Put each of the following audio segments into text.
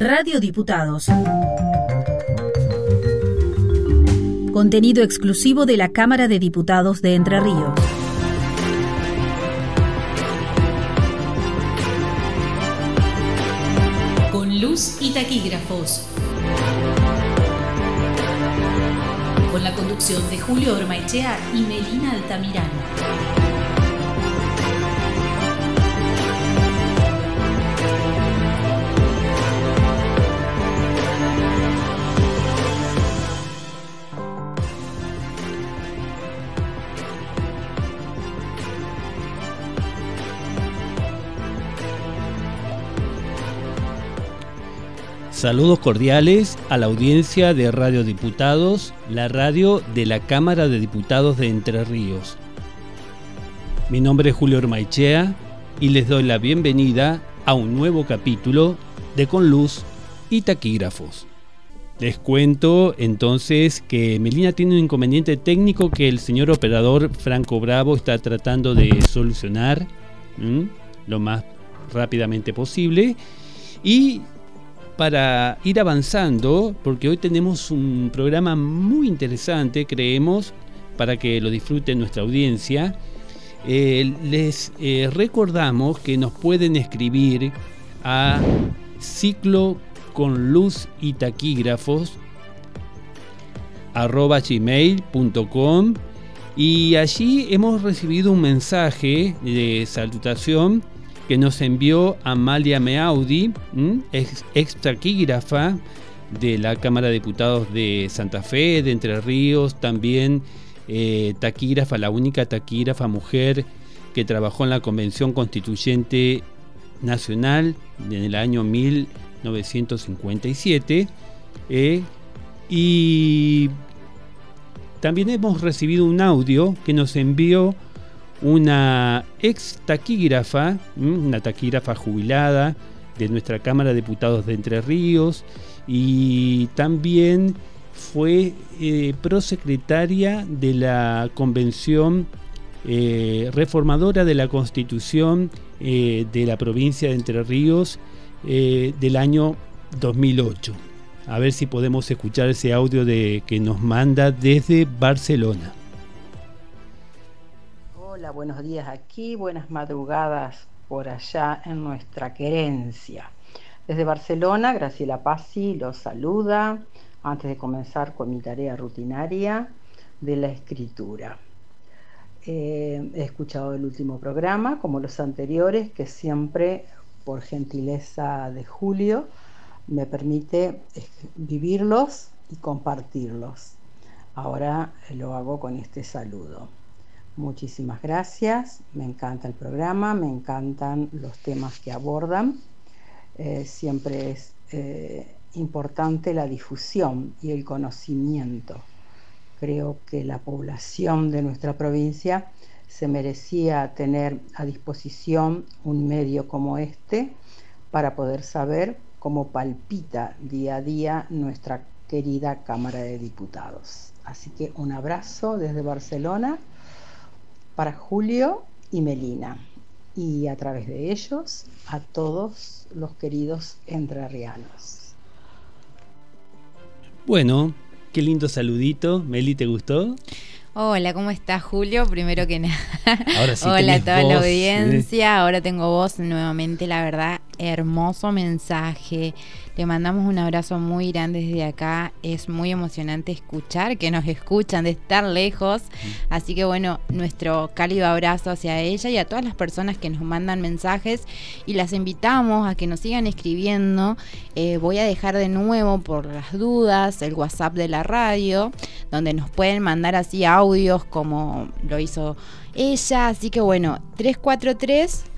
Radio Diputados. Contenido exclusivo de la Cámara de Diputados de Entre Ríos. Con luz y taquígrafos. Con la conducción de Julio Ormaechea y Melina Altamirano. Saludos cordiales a la audiencia de Radio Diputados, la radio de la Cámara de Diputados de Entre Ríos. Mi nombre es Julio Ormaichea y les doy la bienvenida a un nuevo capítulo de Con Luz y Taquígrafos. Les cuento entonces que Melina tiene un inconveniente técnico que el señor operador Franco Bravo está tratando de solucionar lo más rápidamente posible y para ir avanzando, porque hoy tenemos un programa muy interesante, creemos, para que lo disfrute nuestra audiencia. Eh, les eh, recordamos que nos pueden escribir a ciclo con luz y taquígrafos gmail.com y allí hemos recibido un mensaje de salutación que nos envió Amalia Meaudi, ex, taquígrafa de la Cámara de Diputados de Santa Fe, de Entre Ríos, también eh, taquígrafa, la única taquígrafa mujer que trabajó en la Convención Constituyente Nacional en el año 1957. Eh, y también hemos recibido un audio que nos envió una ex taquígrafa, una taquígrafa jubilada de nuestra Cámara de Diputados de Entre Ríos y también fue eh, prosecretaria de la Convención eh, Reformadora de la Constitución eh, de la provincia de Entre Ríos del año 2008. A ver si podemos escuchar ese audio de, que nos manda desde Barcelona buenos días aquí, buenas madrugadas por allá en nuestra querencia. Desde Barcelona, Graciela Pazzi los saluda antes de comenzar con mi tarea rutinaria de la escritura. Eh, he escuchado el último programa, como los anteriores, que siempre, por gentileza de Julio, me permite vivirlos y compartirlos. Ahora lo hago con este saludo. Muchísimas gracias, me encanta el programa, me encantan los temas que abordan. Eh, siempre es eh, importante la difusión y el conocimiento. Creo que la población de nuestra provincia se merecía tener a disposición un medio como este para poder saber cómo palpita día a día nuestra querida Cámara de Diputados. Así que un abrazo desde Barcelona para Julio y Melina y a través de ellos a todos los queridos entrerrianos. Bueno, qué lindo saludito. Meli, ¿te gustó? Hola, ¿cómo estás, Julio? Primero que nada. Hola a toda la audiencia. Ahora tengo voz nuevamente, la verdad, hermoso mensaje. Le mandamos un abrazo muy grande desde acá. Es muy emocionante escuchar que nos escuchan de estar lejos. Así que bueno, nuestro cálido abrazo hacia ella y a todas las personas que nos mandan mensajes y las invitamos a que nos sigan escribiendo. Eh, voy a dejar de nuevo por las dudas el WhatsApp de la radio, donde nos pueden mandar así audios como lo hizo ella. Así que bueno, 343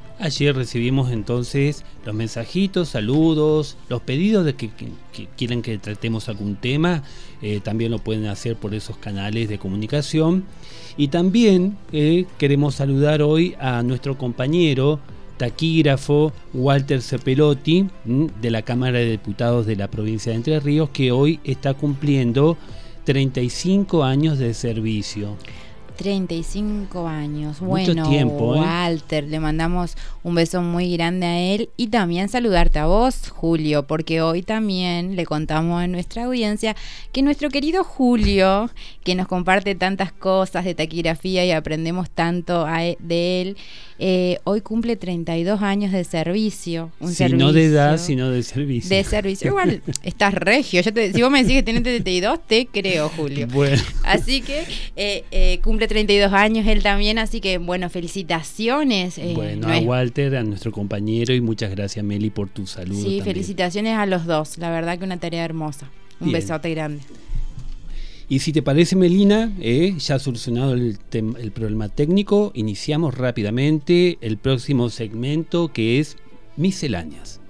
Ayer recibimos entonces los mensajitos, saludos, los pedidos de que, quieran que tratemos algún tema, eh, también lo pueden hacer por esos canales de comunicación. Y también eh, queremos saludar hoy a nuestro compañero taquígrafo Walter Cepelotti de la Cámara de Diputados de la provincia de Entre Ríos, que hoy está cumpliendo 35 años de servicio. 35 años. bueno, tiempo, ¿eh? Walter, le mandamos un beso muy grande a él y también saludarte a vos, Julio, porque hoy también le contamos a nuestra audiencia que nuestro querido Julio, que nos comparte tantas cosas de taquigrafía y aprendemos tanto e, de él, eh, hoy cumple 32 años de servicio. Un no de edad, sino de servicio. De servicio. Igual, estás regio. si vos me decís que tenés 32, te creo, Julio. Bueno. Así que eh, eh, cumple 32 años él también, así que, bueno, felicitaciones. bueno, a Walter, a nuestro compañero, y muchas gracias, Meli, por tu saludo. Sí, felicitaciones a los dos. La verdad que una tarea hermosa. Un besote grande. Y si te parece, Melina, eh, ya solucionado el, problema técnico, iniciamos rápidamente el próximo segmento que es misceláneas.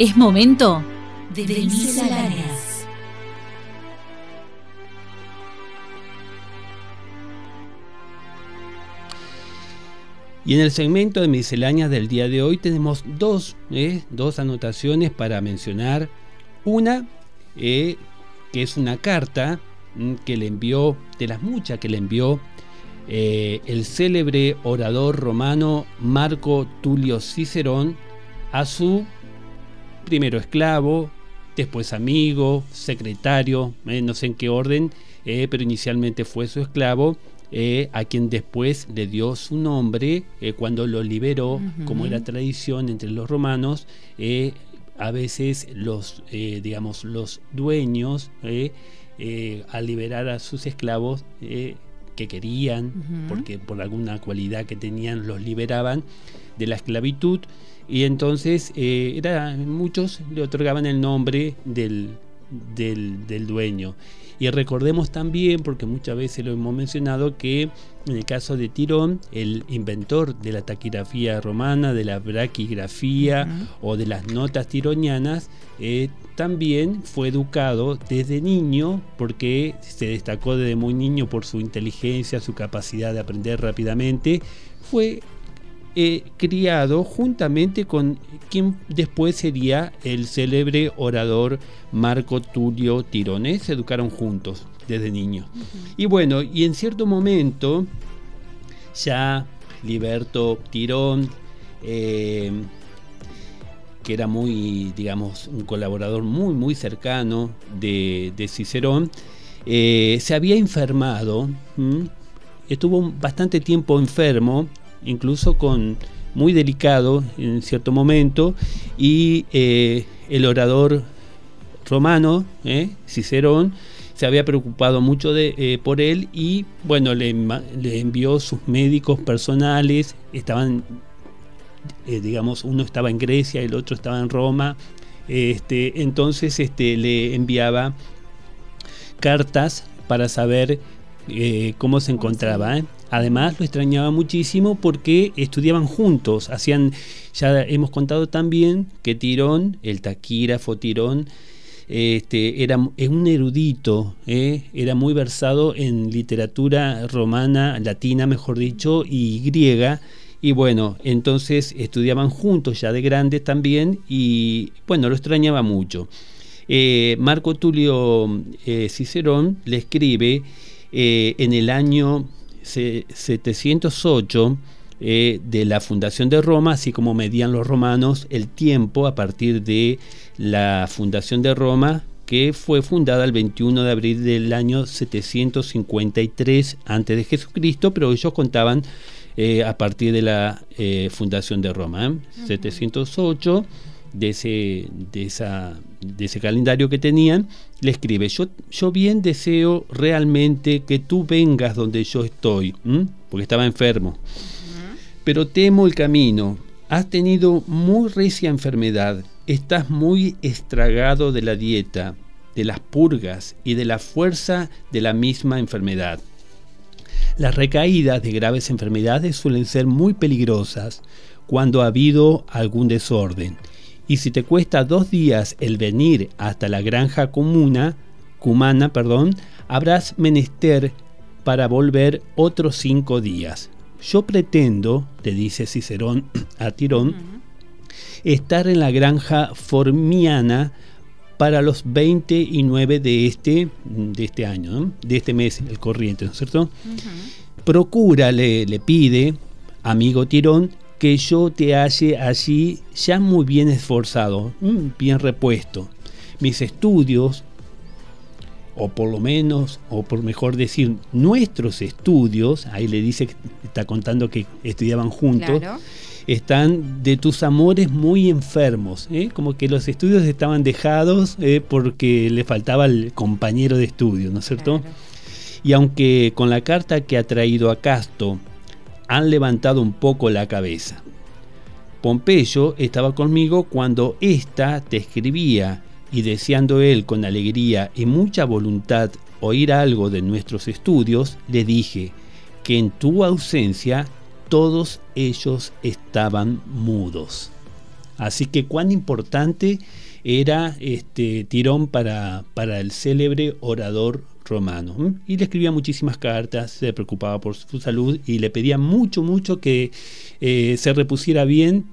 Es momento de, de misceláneas. Y en el segmento de misceláneas del día de hoy tenemos dos, eh, dos anotaciones para mencionar. Una, eh, que es una carta mm, que le envió, de las muchas que le envió eh, el célebre orador romano Marco Tulio Cicerón a su primero esclavo, después amigo, secretario, no sé en qué orden, pero inicialmente fue su esclavo, eh, a quien después le dio su nombre eh, cuando lo liberó, como era tradición entre los romanos. Eh, a veces los, digamos, los dueños, al liberar a sus esclavos que querían, porque por alguna cualidad que tenían, los liberaban de la esclavitud. Y entonces era, muchos le otorgaban el nombre del, del, del dueño. Y recordemos también, porque muchas veces lo hemos mencionado, que en el caso de Tirón, el inventor de la taquigrafía romana, de la braquigrafía o de las notas tironianas, eh, también fue educado desde niño, porque se destacó desde muy niño por su inteligencia, su capacidad de aprender rápidamente. Fue eh, criado juntamente con quien después sería el célebre orador Marco Tulio Tirone. Se educaron juntos desde niños. Y bueno, y en cierto momento, ya Liberto Tirón, eh, que era muy, digamos, un colaborador muy, muy cercano de, Cicerón, eh, se había enfermado, estuvo bastante tiempo enfermo incluso con muy delicado en cierto momento, y eh, el orador romano, eh, Cicerón, se había preocupado mucho de, eh, por él y bueno, le, envió sus médicos personales, estaban, digamos, uno estaba en Grecia, el otro estaba en Roma, este, entonces este, le enviaba cartas para saber cómo se encontraba. Además lo extrañaba muchísimo porque estudiaban juntos, hacían, ya hemos contado también que Tirón, el taquígrafo Tirón, este, era un erudito, ¿eh? era muy versado en literatura romana, latina mejor dicho, y griega. Y bueno, entonces estudiaban juntos ya de grandes también y bueno, lo extrañaba mucho. Eh, Marco Tulio eh, Cicerón le escribe en el año 708 eh, de la fundación de Roma, así como medían los romanos el tiempo a partir de la fundación de Roma, que fue fundada el 21 de abril del año 753 a.C., de Jesucristo, pero ellos contaban eh, a partir de la eh, fundación de Roma, 708 de ese, de, esa, de ese calendario que tenían, le escribe, yo, yo bien deseo realmente que tú vengas donde yo estoy, porque estaba enfermo, pero temo el camino, has tenido muy recia enfermedad, estás muy estragado de la dieta, de las purgas y de la fuerza de la misma enfermedad. Las recaídas de graves enfermedades suelen ser muy peligrosas cuando ha habido algún desorden. Y si te cuesta dos días el venir hasta la granja comuna, cumana, perdón, habrás menester para volver otros cinco días. Yo pretendo, le dice Cicerón a Tirón, estar en la granja formiana para los 29 de este, de este año, de este mes, el corriente, ¿no es cierto? Procura, le, le pide, amigo Tirón, que yo te halle allí ya muy bien esforzado, mm, bien repuesto. Mis estudios, o por lo menos, o por mejor decir, nuestros estudios, ahí le dice, está contando que estudiaban juntos, están de tus amores muy enfermos, ¿eh? como que los estudios estaban dejados ¿eh? porque le faltaba el compañero de estudio, ¿no es cierto? Y aunque con la carta que ha traído a Casto han levantado un poco la cabeza. Pompeyo estaba conmigo cuando ésta te escribía y deseando él con alegría y mucha voluntad oír algo de nuestros estudios, le dije que en tu ausencia todos ellos estaban mudos. Así que cuán importante era este Tirón para, para el célebre orador romano. Y le escribía muchísimas cartas, se preocupaba por su salud y le pedía mucho, mucho que eh, se repusiera bien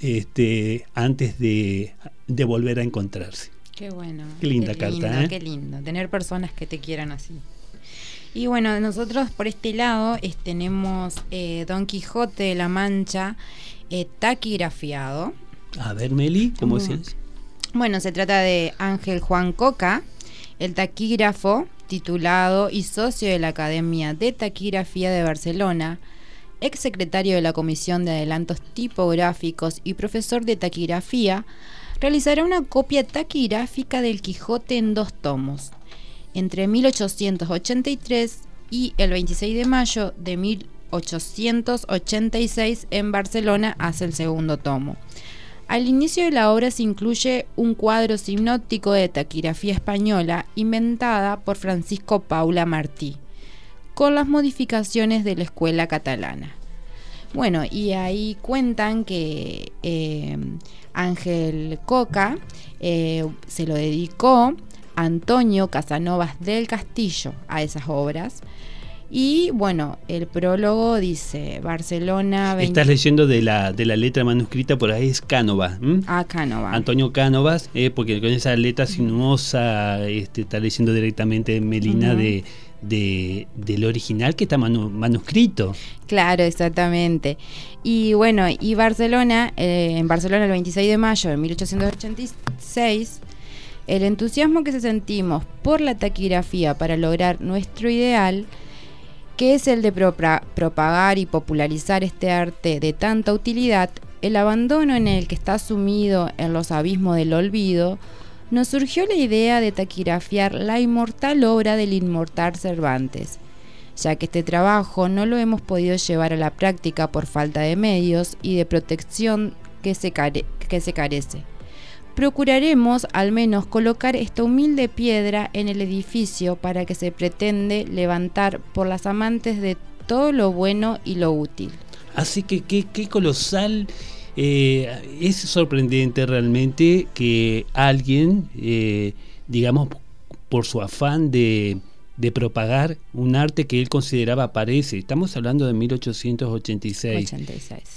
este, antes de, volver a encontrarse. Qué bueno. Qué linda carta. ¿eh? Qué lindo, tener personas que te quieran así. Y bueno, nosotros por este lado tenemos eh, Don Quijote de la Mancha taquigrafiado. A ver, Meli, ¿cómo es? Bueno, se trata de Ángel Juan Coca, el taquígrafo titulado y socio de la Academia de Taquigrafía de Barcelona, ex secretario de la Comisión de Adelantos Tipográficos y profesor de taquigrafía, realizará una copia taquigráfica del Quijote en dos tomos, entre 1883 y el 26 de mayo de 1886 en Barcelona hace el segundo tomo. Al inicio de la obra se incluye un cuadro sinóptico de taquigrafía española inventada por Francisco Paula Martí, con las modificaciones de la escuela catalana. Bueno, y ahí cuentan que eh, Ángel Coca eh, se lo dedicó Antonio Casanovas del Castillo a esas obras. Y bueno, el prólogo dice Barcelona. Estás leyendo de la, de la letra manuscrita, por ahí es Cánova. Ah, Cánova. Antonio Cánovas, eh, porque con esa letra sinuosa este, está leyendo directamente Melina de, del original que está manuscrito. Claro, exactamente. Y bueno, y Barcelona, eh, en Barcelona el 26 de mayo de 1886 el entusiasmo que sentimos por la taquigrafía para lograr nuestro ideal, que es el de propagar y popularizar este arte de tanta utilidad, el abandono en el que está sumido en los abismos del olvido, nos surgió la idea de taquigrafiar la inmortal obra del inmortal Cervantes, ya que este trabajo no lo hemos podido llevar a la práctica por falta de medios y de protección que se, que se carece procuraremos al menos colocar esta humilde piedra en el edificio para que se pretende levantar por las amantes de todo lo bueno y lo útil. Así que qué, colosal, eh, es sorprendente realmente que alguien, eh, digamos, por su afán de de propagar un arte que él consideraba parece, estamos hablando de 1886,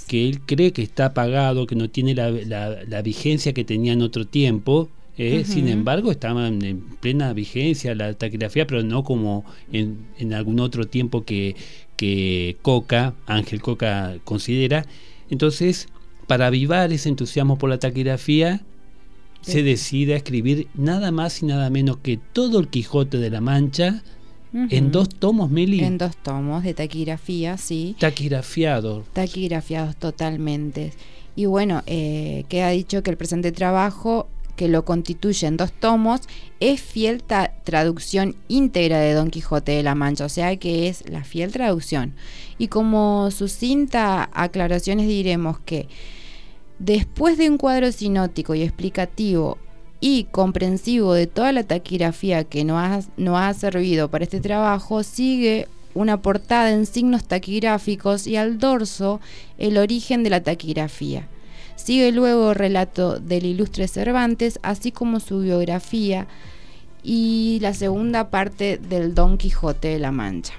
que él cree que está apagado, que no tiene la, vigencia que tenía en otro tiempo, ¿eh? sin embargo estaban en plena vigencia la taquigrafía, pero no como en, en algún otro tiempo que, que Coca, Ángel Coca considera. Entonces, para avivar ese entusiasmo por la taquigrafía, se decide a escribir nada más y nada menos que todo el Quijote de la Mancha en dos tomos, Meli. En dos tomos de taquigrafía, sí. Taquigrafiados. Taquigrafiados totalmente. Y bueno, eh, queda dicho que el presente trabajo que lo constituye en dos tomos, es fiel traducción íntegra de Don Quijote de la Mancha, o sea que es la fiel traducción. Y como sucinta aclaraciones diremos que Después de un cuadro sinótico y explicativo y comprensivo de toda la taquigrafía que nos ha, no ha servido para este trabajo, sigue una portada en signos taquigráficos y al dorso el origen de la taquigrafía. Sigue luego el relato del ilustre Cervantes, así como su biografía y la segunda parte del Don Quijote de la Mancha.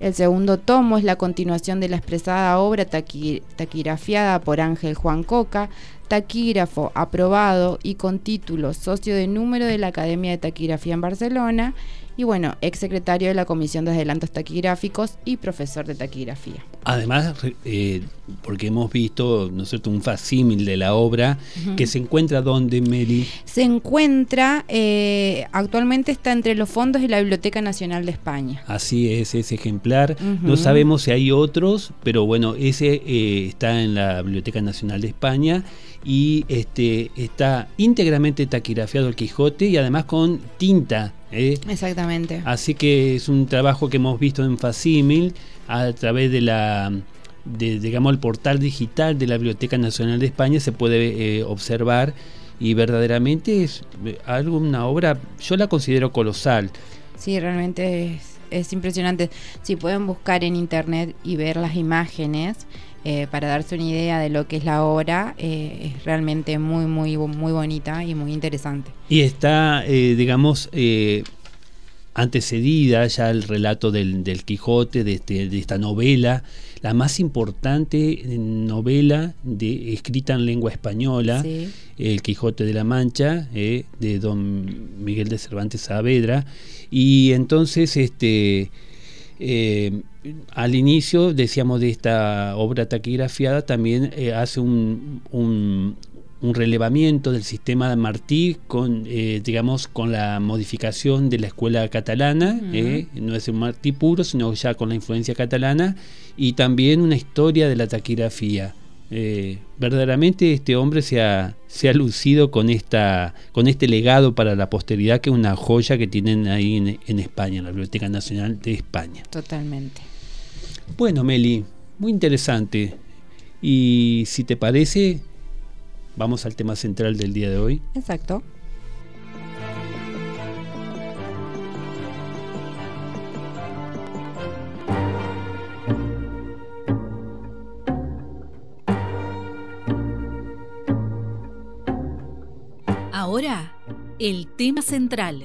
El segundo tomo es la continuación de la expresada obra taquigrafiada por Ángel Juan Coca, taquígrafo aprobado y con título socio de número de la Academia de Taquigrafía en Barcelona y bueno, ex secretario de la Comisión de Adelantos Taquigráficos y profesor de taquigrafía. Además, eh, porque hemos visto, ¿no es cierto?, un facímil de la obra que se encuentra donde, Meli. Se encuentra, eh, actualmente está entre los fondos de la Biblioteca Nacional de España. Así es, ese ejemplar. No sabemos si hay otros, pero bueno, ese eh, está en la Biblioteca Nacional de España y este está íntegramente taquigrafiado el Quijote y además con tinta. ¿eh? Exactamente. Así que es un trabajo que hemos visto en facímil a través de la de, digamos el portal digital de la Biblioteca Nacional de España se puede eh, observar y verdaderamente es eh, algo una obra yo la considero colosal. Sí, realmente es, es impresionante. Si pueden buscar en internet y ver las imágenes, eh, para darse una idea de lo que es la obra, eh, es realmente muy, muy, muy bonita y muy interesante. Y está, eh, digamos, antecedida ya el relato del, Quijote, de, este, de, esta novela, la más importante novela de, escrita en lengua española, El Quijote de la Mancha, de don Miguel de Cervantes Saavedra. Y entonces, este eh, al inicio, decíamos, de esta obra taquigrafiada, también eh, hace un, un, relevamiento del sistema de Martí con, eh, digamos, con la modificación de la escuela catalana, no es un Martí puro, sino ya con la influencia catalana, y también una historia de la taquigrafía. Eh, verdaderamente este hombre se ha, se ha lucido con, esta, con este legado para la posteridad, que es una joya que tienen ahí en, en España, en la Biblioteca Nacional de España. Totalmente. Bueno, Meli, muy interesante. Y si te parece, vamos al tema central del día de hoy. Exacto. Ahora, el tema central.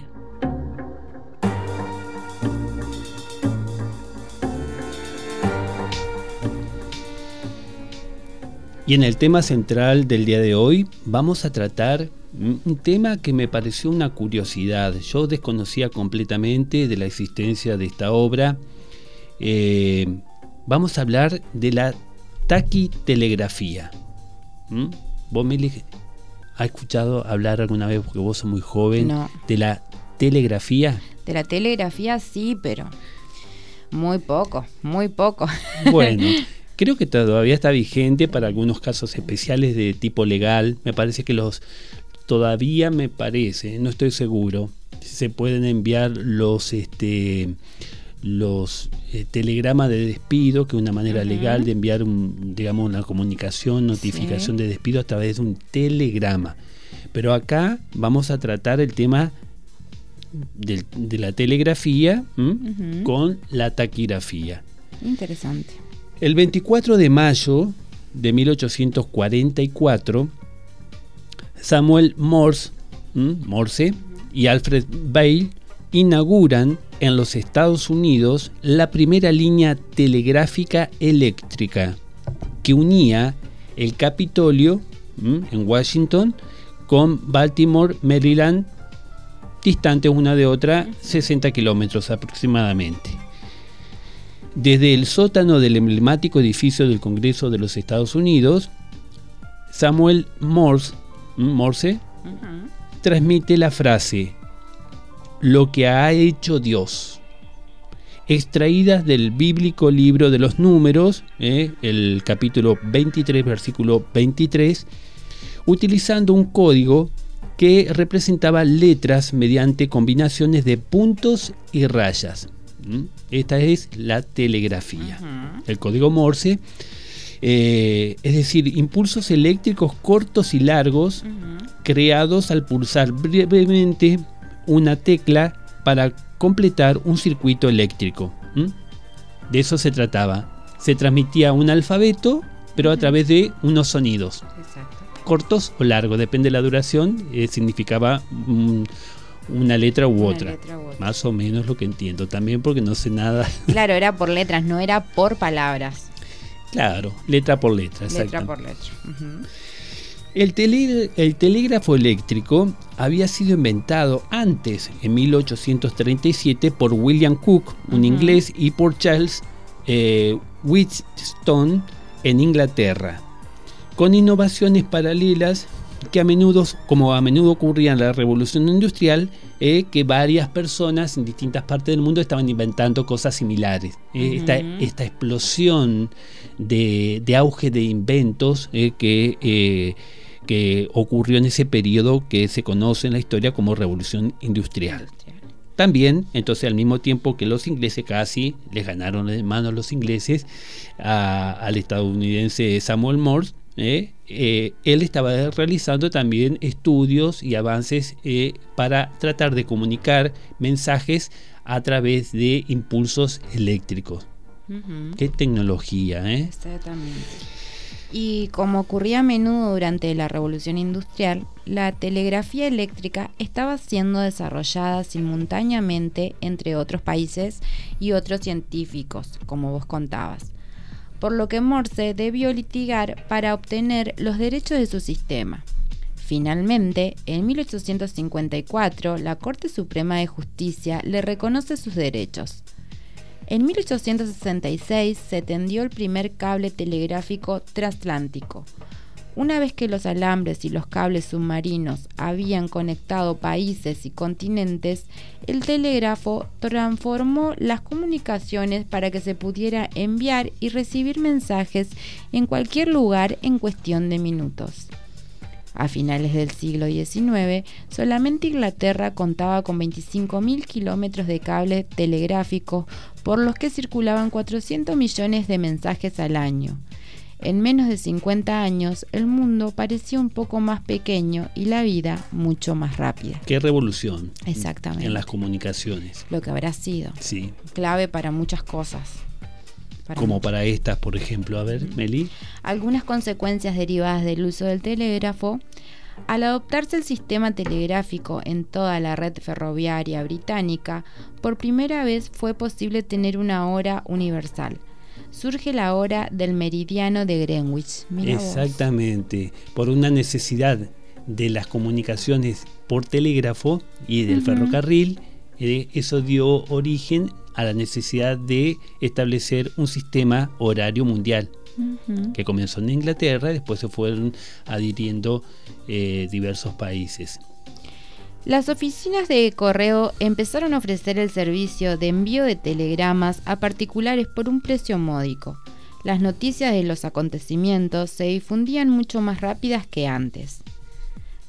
Y en el tema central del día de hoy vamos a tratar un tema que me pareció una curiosidad. Yo desconocía completamente de la existencia de esta obra. Eh, vamos a hablar de la taquitelegrafía. ¿Mm? ¿Vos me ¿Ha escuchado hablar alguna vez, porque vos sos muy joven, de la telegrafía? De la telegrafía sí, pero muy poco, muy poco. Bueno, creo que todavía está vigente para algunos casos especiales de tipo legal. Me parece que los todavía me parece, no estoy seguro, se pueden enviar los este los eh, telegramas de despido, que es una manera legal de enviar un, digamos, una comunicación, notificación de despido a través de un telegrama. Pero acá vamos a tratar el tema de la telegrafía con la taquigrafía. Interesante. El 24 de mayo de 1844, Samuel Morse, Morse y Alfred Bale inauguran en los Estados Unidos la primera línea telegráfica eléctrica que unía el Capitolio en Washington con Baltimore, Maryland, distantes una de otra 60 kilómetros aproximadamente. Desde el sótano del emblemático edificio del Congreso de los Estados Unidos, Samuel Morse, Morse transmite la frase lo que ha hecho Dios, extraídas del bíblico libro de los números, eh, el capítulo 23, versículo 23, utilizando un código que representaba letras mediante combinaciones de puntos y rayas. ¿Mm? Esta es la telegrafía. El código Morse Eh, es decir, impulsos eléctricos cortos y largos creados al pulsar brevemente una tecla para completar un circuito eléctrico. De eso se trataba. Se transmitía un alfabeto, pero a través de unos sonidos. Cortos o largos, depende de la duración, eh, significaba una letra u, otra. Más o menos lo que entiendo. También porque no sé nada. Claro, era por letras, no era por palabras. Claro, letra por letra. Letra por letra. El, el, telégrafo eléctrico había sido inventado antes, en 1837, por William Cook, un inglés, y por Charles eh, Wheatstone en Inglaterra, con innovaciones paralelas que a menudo, como a menudo ocurría en la revolución industrial, eh, que varias personas en distintas partes del mundo estaban inventando cosas similares. Eh, esta, explosión de, auge de inventos que que ocurrió en ese periodo que se conoce en la historia como Revolución Industrial. También, entonces, al mismo tiempo que los ingleses casi les ganaron de mano los ingleses al estadounidense Samuel Morse, ¿eh? Eh, él estaba realizando también estudios y avances eh, para tratar de comunicar mensajes a través de impulsos eléctricos. Qué tecnología, ¿eh? Exactamente. Y como ocurría a menudo durante la Revolución Industrial, la telegrafía eléctrica estaba siendo desarrollada simultáneamente entre otros países y otros científicos, como vos contabas, por lo que Morse debió litigar para obtener los derechos de su sistema. Finalmente, en 1854, la Corte Suprema de Justicia le reconoce sus derechos en 1866 se tendió el primer cable telegráfico transatlántico. Una vez que los alambres y los cables submarinos habían conectado países y continentes, el telégrafo transformó las comunicaciones para que se pudiera enviar y recibir mensajes en cualquier lugar en cuestión de minutos. A finales del siglo XIX, solamente Inglaterra contaba con 25.000 kilómetros de cable telegráfico por los que circulaban 400 millones de mensajes al año. En menos de 50 años, el mundo parecía un poco más pequeño y la vida mucho más rápida. Qué revolución. Exactamente. En las comunicaciones. Lo que habrá sido. Sí. Clave para muchas cosas. Como para estas, por ejemplo. A ver, Meli. Algunas consecuencias derivadas del uso del telégrafo. Al adoptarse el sistema telegráfico en toda la red ferroviaria británica, por primera vez fue posible tener una hora universal. Surge la hora del meridiano de Greenwich. Exactamente, por una necesidad de las comunicaciones por telégrafo y del ferrocarril, eh, eso dio origen a la necesidad de establecer un sistema horario mundial, que comenzó en Inglaterra y después se fueron adhiriendo eh, diversos países. Las oficinas de correo empezaron a ofrecer el servicio de envío de telegramas a particulares por un precio módico. Las noticias de los acontecimientos se difundían mucho más rápidas que antes.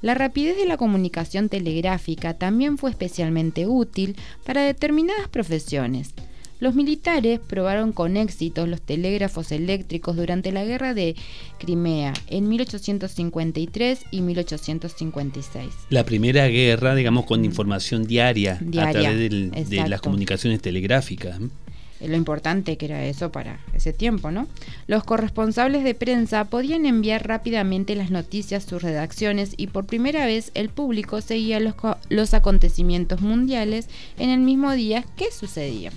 La rapidez de la comunicación telegráfica también fue especialmente útil para determinadas profesiones. Los militares probaron con éxito los telégrafos eléctricos durante la guerra de Crimea en 1853 y 1856. La primera guerra, digamos, con información diaria, a través de las comunicaciones telegráficas. Eh, lo importante que era eso para ese tiempo, ¿no? Los corresponsables de prensa podían enviar rápidamente las noticias, sus redacciones y por primera vez el público seguía los, los acontecimientos mundiales en el mismo día que sucedían.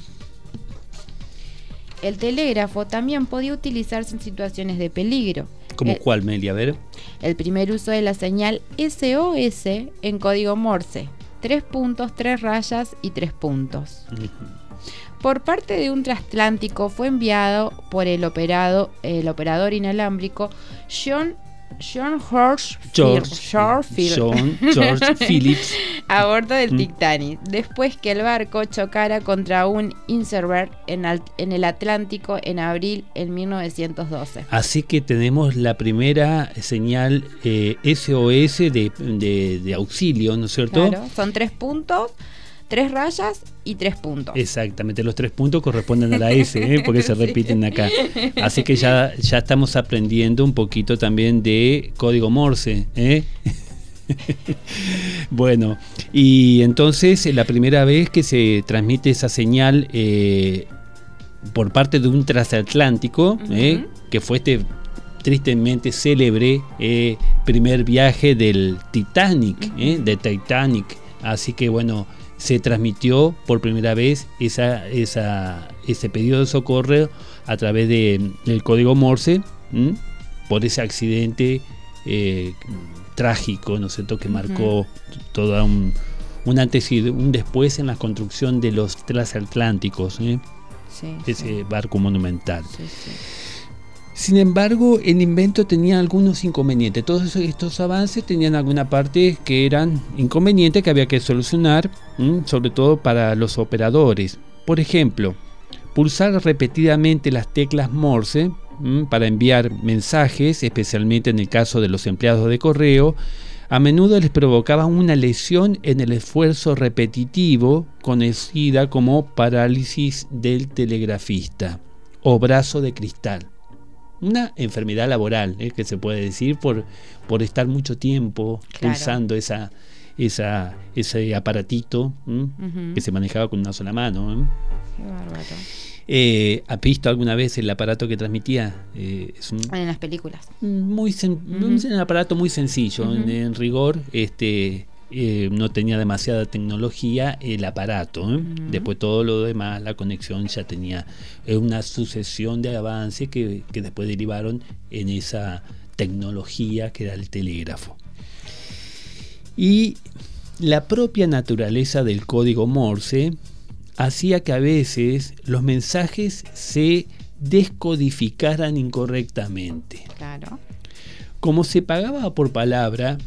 El telégrafo también podía utilizarse en situaciones de peligro. ¿Como eh, cuál, Melia? A ver. El primer uso de la señal SOS en código Morse. Tres puntos, tres rayas y tres puntos por parte de un transatlántico fue enviado por el, operado, el operador inalámbrico John John George, Phillips a bordo del mm. Titanic, después que el barco chocara contra un iceberg en, en, el Atlántico en abril en 1912. Así que tenemos la primera señal SOS eh, de, de, auxilio, ¿no es cierto? Claro, son tres puntos tres rayas y tres puntos. Exactamente, los tres puntos corresponden a la S, ¿eh? porque se repiten acá. Así que ya, ya estamos aprendiendo un poquito también de código Morse. ¿eh? bueno, y entonces la primera vez que se transmite esa señal eh, por parte de un transatlántico, que fue este tristemente célebre primer viaje del Titanic, de Titanic. Así que bueno, se transmitió por primera vez esa, esa, ese pedido de socorro a través de, del código Morse por ese accidente eh, trágico, ¿no es cierto?, que marcó todo un, un, antes y un después en la construcción de los transatlánticos, ¿eh? ese barco monumental. Sin embargo, el invento tenía algunos inconvenientes. Todos estos avances tenían alguna parte que eran inconvenientes que había que solucionar, sobre todo para los operadores. Por ejemplo, pulsar repetidamente las teclas Morse para enviar mensajes, especialmente en el caso de los empleados de correo, a menudo les provocaba una lesión en el esfuerzo repetitivo conocida como parálisis del telegrafista o brazo de cristal una enfermedad laboral, ¿eh? que se puede decir, por, por estar mucho tiempo pulsando esa, esa, ese aparatito que se manejaba con una sola mano. Eh, ¿Ha visto alguna vez el aparato que transmitía? Eh, en las películas. Muy un aparato muy sencillo, en, rigor, este eh, no tenía demasiada tecnología el aparato. ¿eh? Después todo lo demás, la conexión ya tenía una sucesión de avances que, después derivaron en esa tecnología que era el telégrafo. Y la propia naturaleza del código Morse hacía que a veces los mensajes se descodificaran incorrectamente. Claro. Como se pagaba por palabra,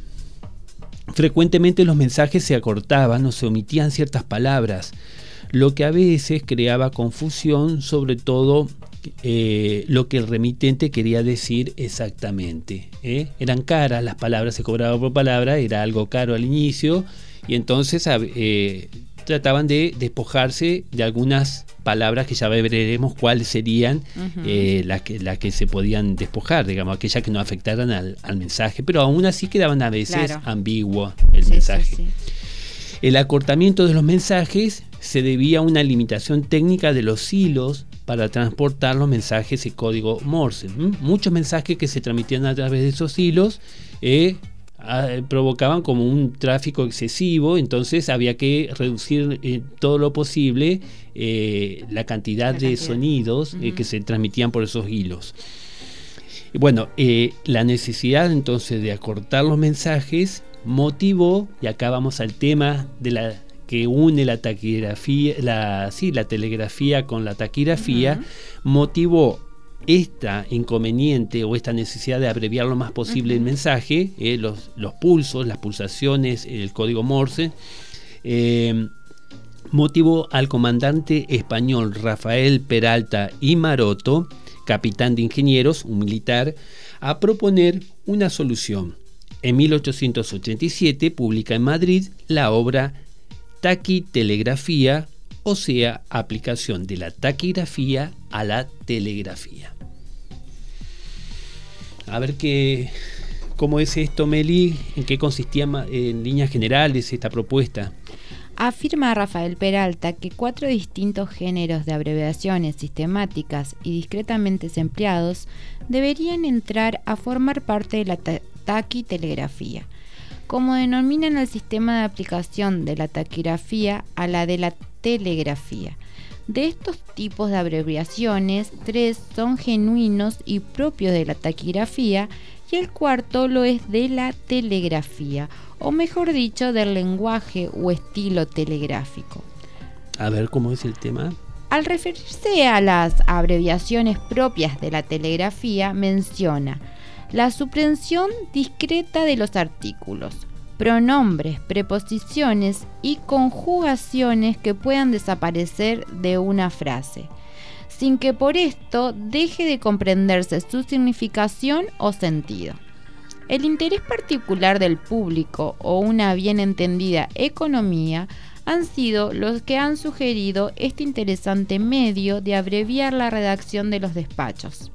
Frecuentemente los mensajes se acortaban o se omitían ciertas palabras, lo que a veces creaba confusión, sobre todo eh, lo que el remitente quería decir exactamente. ¿eh? Eran caras las palabras, se cobraba por palabra, era algo caro al inicio, y entonces trataban de despojarse de algunas palabras que ya veremos cuáles serían eh, las, que, las que se podían despojar, digamos, aquellas que no afectaran al, mensaje, pero aún así quedaban a veces ambiguo el mensaje. El acortamiento de los mensajes se debía a una limitación técnica de los hilos para transportar los mensajes y código Morse. Muchos mensajes que se transmitían a través de esos hilos eh, provocaban como un tráfico excesivo, entonces había que reducir eh, todo lo posible eh, la, cantidad de sonidos eh, que se transmitían por esos hilos. Y bueno, la necesidad entonces de acortar los mensajes motivó, y acá vamos al tema de la que une la taquigrafía, la, sí, la telegrafía con la taquigrafía, motivó esta inconveniente o esta necesidad de abreviar lo más posible el mensaje, eh, los, pulsos, las pulsaciones, el código Morse, eh, motivó al comandante español Rafael Peralta y Maroto, capitán de ingenieros, un militar, a proponer una solución. En 1887 publica en Madrid la obra Taquitelegrafía o sea, aplicación de la taquigrafía a la telegrafía. A ver qué, cómo es esto, Meli, en qué consistía en líneas generales esta propuesta. Afirma Rafael Peralta que cuatro distintos géneros de abreviaciones sistemáticas y discretamente empleados deberían entrar a formar parte de la taquitelegrafía como denominan el sistema de aplicación de la taquigrafía a la de la telegrafía. De estos tipos de abreviaciones, tres son genuinos y propios de la taquigrafía y el cuarto lo es de la telegrafía, o mejor dicho, del lenguaje o estilo telegráfico. A ver cómo es el tema. Al referirse a las abreviaciones propias de la telegrafía, menciona la suprensión discreta de los artículos, pronombres, preposiciones y conjugaciones que puedan desaparecer de una frase, sin que por esto deje de comprenderse su significación o sentido. El interés particular del público o una bien entendida economía han sido los que han sugerido este interesante medio de abreviar la redacción de los despachos.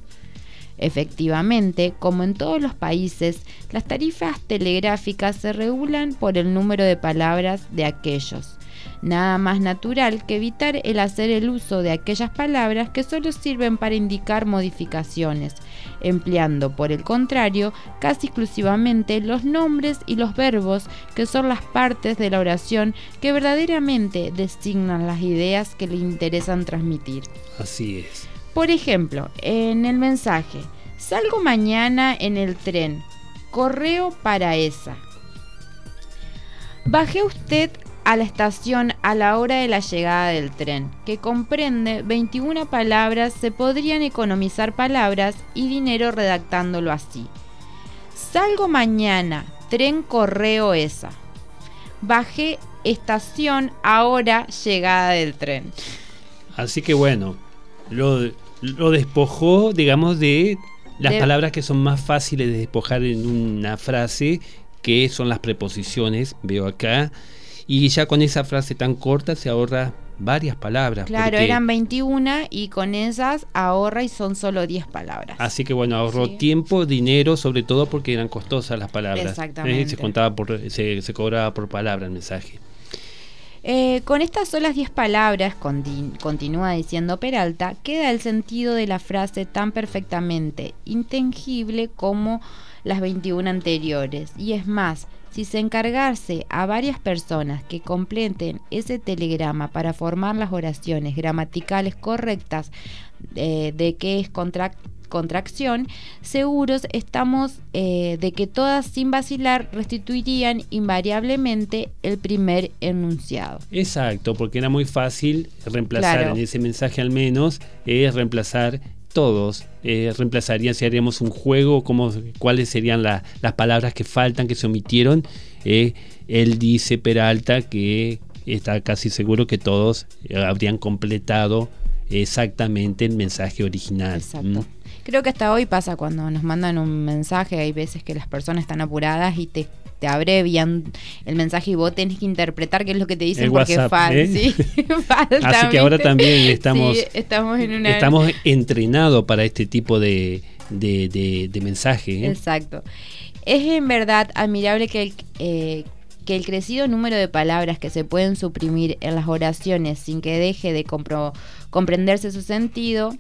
Efectivamente, como en todos los países, las tarifas telegráficas se regulan por el número de palabras de aquellos. Nada más natural que evitar el hacer el uso de aquellas palabras que solo sirven para indicar modificaciones, empleando por el contrario casi exclusivamente los nombres y los verbos que son las partes de la oración que verdaderamente designan las ideas que le interesan transmitir. Así es. Por ejemplo, en el mensaje, salgo mañana en el tren, correo para esa. Baje usted a la estación a la hora de la llegada del tren, que comprende 21 palabras, se podrían economizar palabras y dinero redactándolo así. Salgo mañana, tren correo esa. Bajé estación ahora llegada del tren. Así que bueno, lo, lo despojó, digamos, de las palabras que son más fáciles de despojar en una frase, que son las preposiciones, veo acá, y ya con esa frase tan corta se ahorra varias palabras. Claro, eran 21 y con esas ahorra y son solo 10 palabras. Así que bueno, ahorró tiempo, dinero, sobre todo porque eran costosas las palabras. Exactamente. Se, contaba por, se, se cobraba por palabra el mensaje. Eh, con estas solas 10 palabras, continúa diciendo Peralta, queda el sentido de la frase tan perfectamente intangible como las 21 anteriores. Y es más, si se encargase a varias personas que completen ese telegrama para formar las oraciones gramaticales correctas eh, de que es contract contracción, seguros estamos eh, de que todas sin vacilar restituirían invariablemente el primer enunciado. Exacto, porque era muy fácil reemplazar en ese mensaje al menos, es reemplazar todos. Eh, reemplazarían si haríamos un juego, como, cuáles serían las palabras que faltan, que se omitieron. Eh, él dice Peralta que está casi seguro que todos habrían completado exactamente el mensaje original. Exacto. Creo que hasta hoy pasa cuando nos mandan un mensaje, hay veces que las personas están apuradas y te, te abrevian el mensaje y vos tenés que interpretar qué es lo que te dicen porque falta. ¿eh? Así que ahora también estamos, estamos, en estamos entrenados para este tipo de, de, de, mensaje. ¿eh? Exacto. Es en verdad admirable que el, eh, que el crecido número de palabras que se pueden suprimir en las oraciones sin que deje de comprenderse su sentido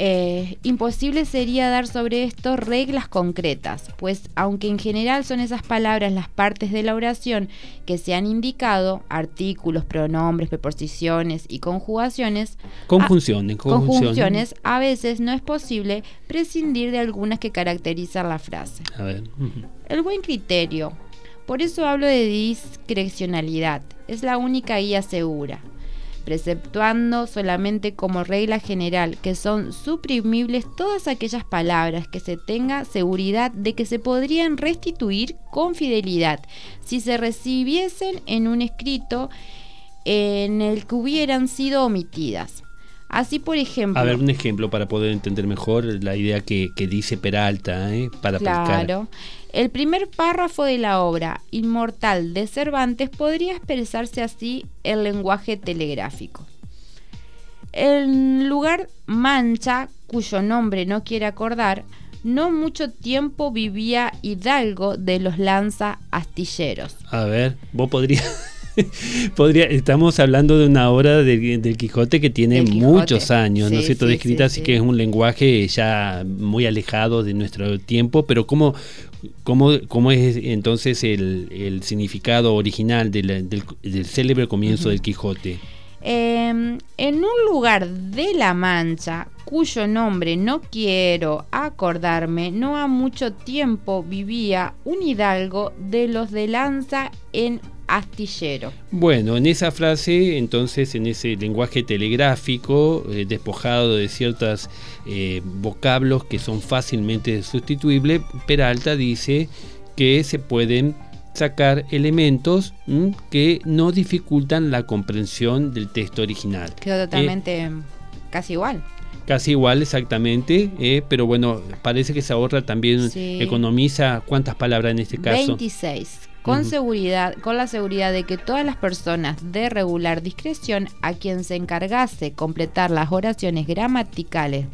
eh, imposible sería dar sobre esto reglas concretas, pues aunque en general son esas palabras las partes de la oración que se han indicado, artículos, pronombres, preposiciones y conjugaciones, conjunciones, a, conjunciones, a veces no es posible prescindir de algunas que caracterizan la frase. El buen criterio. Por eso hablo de discrecionalidad. Es la única guía segura preceptuando solamente como regla general que son suprimibles todas aquellas palabras que se tenga seguridad de que se podrían restituir con fidelidad si se recibiesen en un escrito en el que hubieran sido omitidas. Así, por ejemplo. A ver, un ejemplo para poder entender mejor la idea que, dice Peralta, ¿eh? para Claro. El primer párrafo de la obra Inmortal de Cervantes podría expresarse así el lenguaje telegráfico. En lugar Mancha, cuyo nombre no quiere acordar, no mucho tiempo vivía Hidalgo de los lanza astilleros. A ver, vos podrías Podría, estamos hablando de una obra del Quijote que tiene muchos años, ¿no es cierto? Descrita, así que es un lenguaje ya muy alejado de nuestro tiempo, pero ¿cómo, cómo, cómo es entonces el, significado original del, célebre comienzo del Quijote? Em, en un lugar de la Mancha, cuyo nombre no quiero acordarme, no ha mucho tiempo vivía un hidalgo de los de Lanza en astillero. Bueno, en esa frase, entonces, en ese lenguaje telegráfico, eh, despojado de ciertos eh, vocablos que son fácilmente sustituibles, Peralta dice que se pueden sacar elementos que no dificultan la comprensión del texto original. Quedó totalmente casi igual. Casi igual, exactamente, pero bueno, parece que se ahorra también, economiza, ¿cuántas palabras en este caso? 26 con seguridad, con la seguridad de que todas las personas de regular discreción a quien se encargase completar las oraciones gramaticales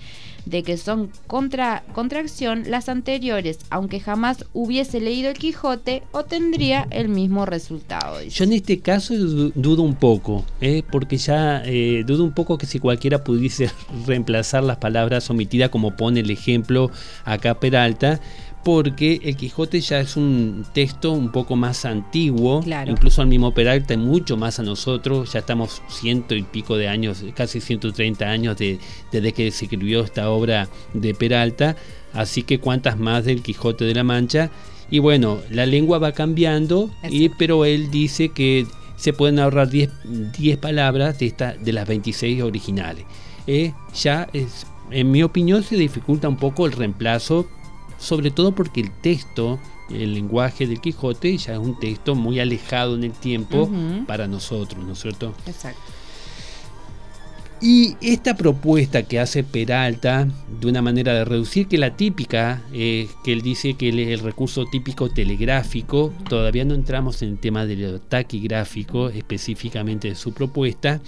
de que son contra, contracción, las anteriores, aunque jamás hubiese leído el Quijote, obtendría el mismo resultado. Yo en este caso dudo un poco, ¿eh? porque ya eh, dudo un poco que si cualquiera pudiese reemplazar las palabras omitidas, como pone el ejemplo acá Peralta, porque el Quijote ya es un texto un poco más antiguo, incluso al mismo Peralta, mucho más a nosotros, ya estamos ciento y pico de años, casi 130 años de, desde que se escribió esta obra de Peralta, así que cuántas más del Quijote de la Mancha. Y bueno, la lengua va cambiando, y, pero él dice que se pueden ahorrar 10, 10 palabras de, esta, de las 26 originales. Eh, ya es, en mi opinión se dificulta un poco el reemplazo sobre todo porque el texto, el lenguaje del Quijote ya es un texto muy alejado en el tiempo para nosotros, ¿no es cierto? Exacto. Y esta propuesta que hace Peralta de una manera de reducir que la típica, eh, que él dice que el recurso típico telegráfico, todavía no entramos en el tema del taquigráfico específicamente de su propuesta,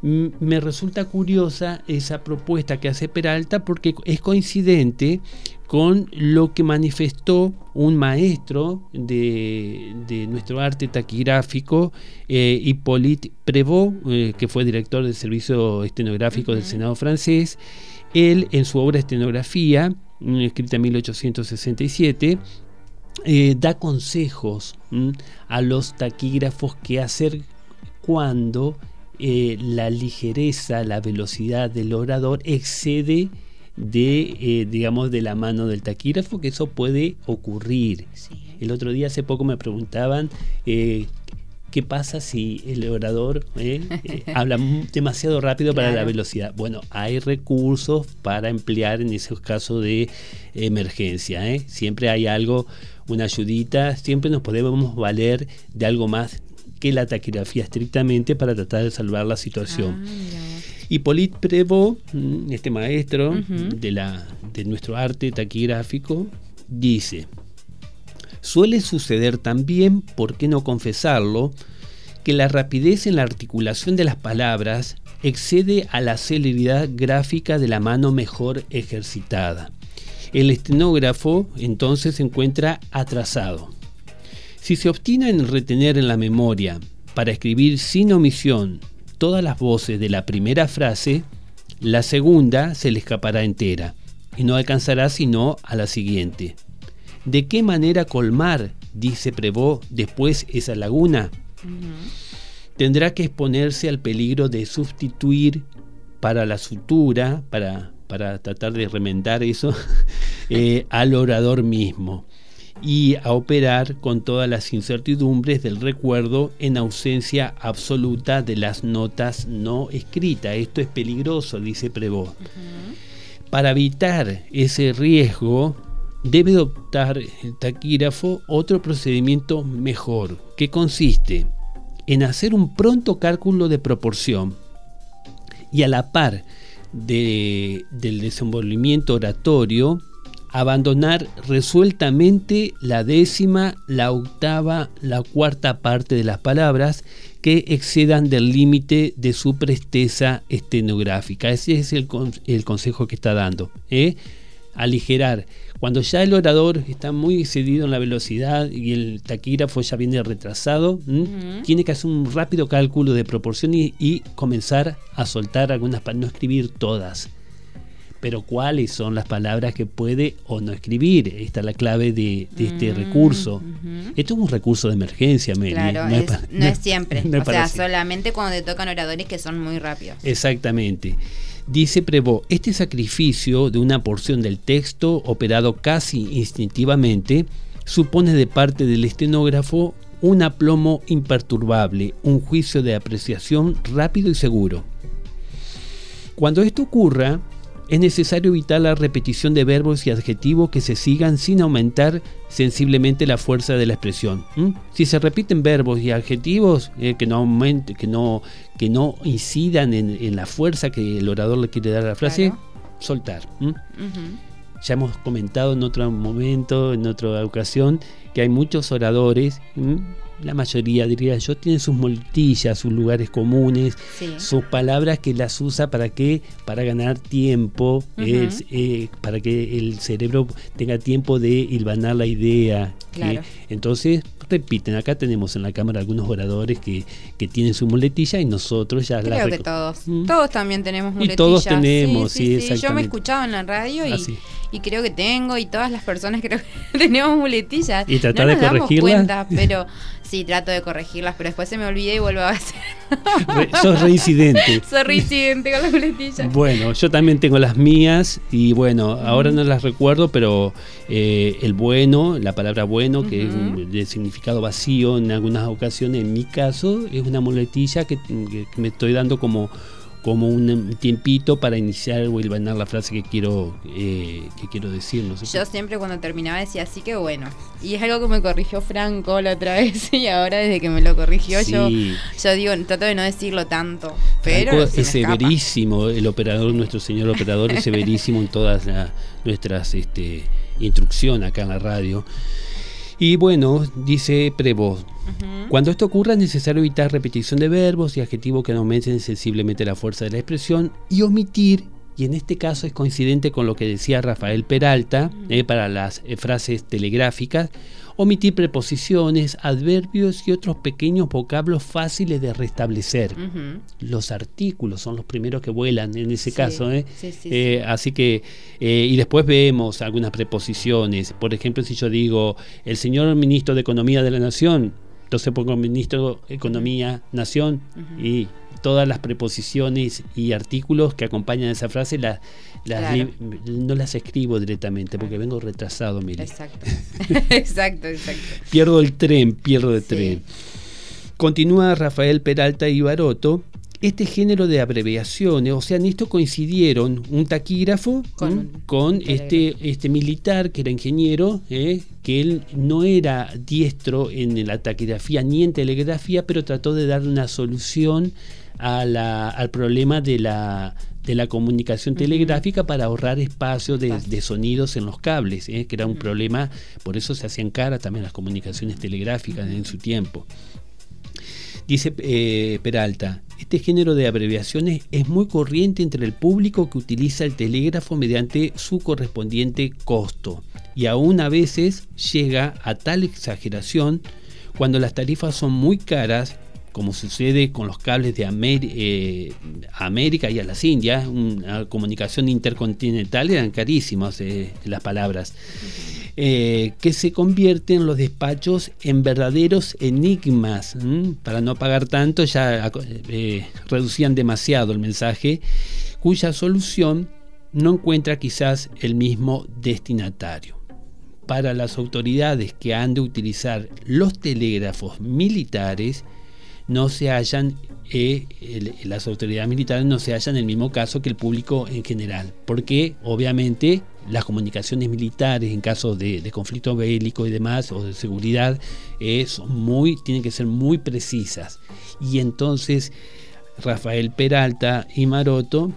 me resulta curiosa esa propuesta que hace Peralta porque es coincidente con lo que manifestó un maestro de, nuestro arte taquigráfico, eh, Hippolyte Prévost, eh, que fue director del Servicio Estenográfico del Senado francés. Él, en su obra Estenografía, mm, escrita en 1867, eh, da consejos a los taquígrafos qué hacer cuando la ligereza, la velocidad del orador excede de, eh, digamos, de la mano del taquígrafo, que eso puede ocurrir. El otro día, hace poco, me preguntaban eh, qué pasa si el orador eh, habla demasiado rápido para la velocidad. Bueno, hay recursos para emplear en esos casos de emergencia. Siempre hay algo, una ayudita, siempre nos podemos valer de algo más que la taquigrafía estrictamente para tratar de salvar la situación. Ah, Hippolyte Prévost, mm, este maestro de, la, de nuestro arte taquigráfico, dice, suele suceder también, ¿por qué no confesarlo?, que la rapidez en la articulación de las palabras excede a la celeridad gráfica de la mano mejor ejercitada. El estenógrafo entonces se encuentra atrasado. Si se obstina en retener en la memoria para escribir sin omisión todas las voces de la primera frase, la segunda se le escapará entera y no alcanzará sino a la siguiente. ¿De qué manera colmar, dice Prevot, después esa laguna? Tendrá que exponerse al peligro de sustituir para la sutura, para, para tratar de remendar eso, eh, al orador mismo y a operar con todas las incertidumbres del recuerdo en ausencia absoluta de las notas no escritas. Esto es peligroso, dice Prevot. Para evitar ese riesgo, debe adoptar el taquígrafo otro procedimiento mejor, que consiste en hacer un pronto cálculo de proporción y a la par del desenvolvimiento oratorio, abandonar resueltamente la décima, la octava, la cuarta parte de las palabras que excedan del límite de su presteza estenográfica. Ese es el, consejo que está dando. ¿eh? Aligerar. Cuando ya el orador está muy excedido en la velocidad y el taquígrafo ya viene retrasado, tiene que hacer un rápido cálculo de proporción y, y comenzar a soltar algunas para no escribir todas pero cuáles son las palabras que puede o no escribir. Esta es la clave de, este mm, recurso. Esto es un recurso de emergencia, Meli. Claro, no es, siempre. o sea, solamente cuando te tocan oradores que son muy rápidos. Exactamente. Dice Prevo, este sacrificio de una porción del texto operado casi instintivamente supone de parte del estenógrafo un aplomo imperturbable, un juicio de apreciación rápido y seguro. Cuando esto ocurra, es necesario evitar la repetición de verbos y adjetivos que se sigan sin aumentar sensiblemente la fuerza de la expresión. Si se repiten verbos y adjetivos eh, que no aumente, que no, que no incidan en, la fuerza que el orador le quiere dar a la frase, soltar. ya hemos comentado en otro momento, en otra ocasión, que hay muchos oradores, la mayoría diría yo, tienen sus multillas, sus lugares comunes, sus palabras que las usa para qué, para ganar tiempo, eh, para que el cerebro tenga tiempo de hilvanar la idea. Entonces, repiten, acá tenemos en la cámara algunos oradores que, que tienen su muletilla y nosotros ya Creo que todos. ¿Mm? Todos también tenemos muletillas. Y todos tenemos, sí, Yo me he escuchado en la radio y, y, creo que tengo, y todas las personas creo que tenemos muletillas. Y tratar de corregirlas. pero Sí, trato de corregirlas, pero después se me olvida y vuelvo a hacer. sos reincidente. Soy reincidente con las muletillas. Bueno, yo también tengo las mías y bueno, ahora no las recuerdo, pero eh, el bueno, la palabra bueno, que es de significado vacío en algunas ocasiones, en mi caso, es una muletilla que me estoy dando como como un tiempito para iniciar o hilvanar la frase que quiero eh, que quiero decir. No Yo siempre cuando terminaba decía así que bueno. Y es algo que me corrigió Franco la otra vez y ahora desde que me lo corrigió yo, yo digo, trato de no decirlo tanto. Pero es severísimo, el operador, nuestro señor operador es severísimo en todas nuestras este, instrucciones acá en la radio. Y bueno, dice Prevost, cuando esto ocurra es necesario evitar repetición de verbos y adjetivos que aumenten sensiblemente la fuerza de la expresión y omitir, y en este caso es coincidente con lo que decía Rafael Peralta eh, para las eh, frases telegráficas, omitir preposiciones, adverbios y otros pequeños vocablos fáciles de restablecer. Los artículos son los primeros que vuelan en ese caso. ¿eh? eh así que, eh, y después vemos algunas preposiciones. Por ejemplo, si yo digo, el señor ministro de Economía de la Nación, entonces pongo ministro de Economía, Nación y todas las preposiciones y artículos que acompañan esa frase las, no las escribo directamente porque vengo retrasado, mire. Exacto. exacto, exacto. Pierdo el tren, pierdo el tren. Continúa Rafael Peralta y Baroto. Este género de abreviaciones, o sea, en esto coincidieron un taquígrafo con, este, este militar que era ingeniero, ¿eh? que él no era diestro en la taquigrafía ni en telegrafía, pero trató de dar una solución al problema de la, de la comunicación telegráfica para ahorrar espacio de, sonidos en los cables, ¿eh? que era un problema, por eso se hacían cara también las comunicaciones telegráficas en su tiempo. Dice eh, Peralta, este género de abreviaciones es muy corriente entre el público que utiliza el telégrafo mediante su correspondiente costo y aún a veces llega a tal exageración cuando las tarifas son muy caras como sucede con los cables de eh, América y a las Indias, una comunicación intercontinental, eran carísimas eh, las palabras, eh, que se convierten los despachos en verdaderos enigmas. Para no pagar tanto ya reducían demasiado el mensaje, cuya solución no encuentra quizás el mismo destinatario para las autoridades que han de utilizar los telégrafos militares, no se hallan, eh, las autoridades militares no se hallan en el mismo caso que el público en general, porque obviamente las comunicaciones militares en caso de, conflicto bélico y demás, o de seguridad, muy, tienen que ser muy precisas. Y entonces Rafael Peralta y Maroto,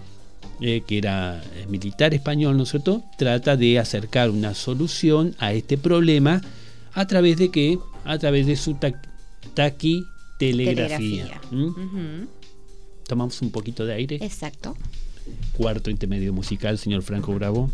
eh, que era eh, militar español, ¿no es cierto?, trata de acercar una solución a este problema a través de qué? A través de su taqui telegrafía. ¿Mm? Tomamos un poquito de aire. Exacto. Cuarto intermedio musical, señor Franco Bravo.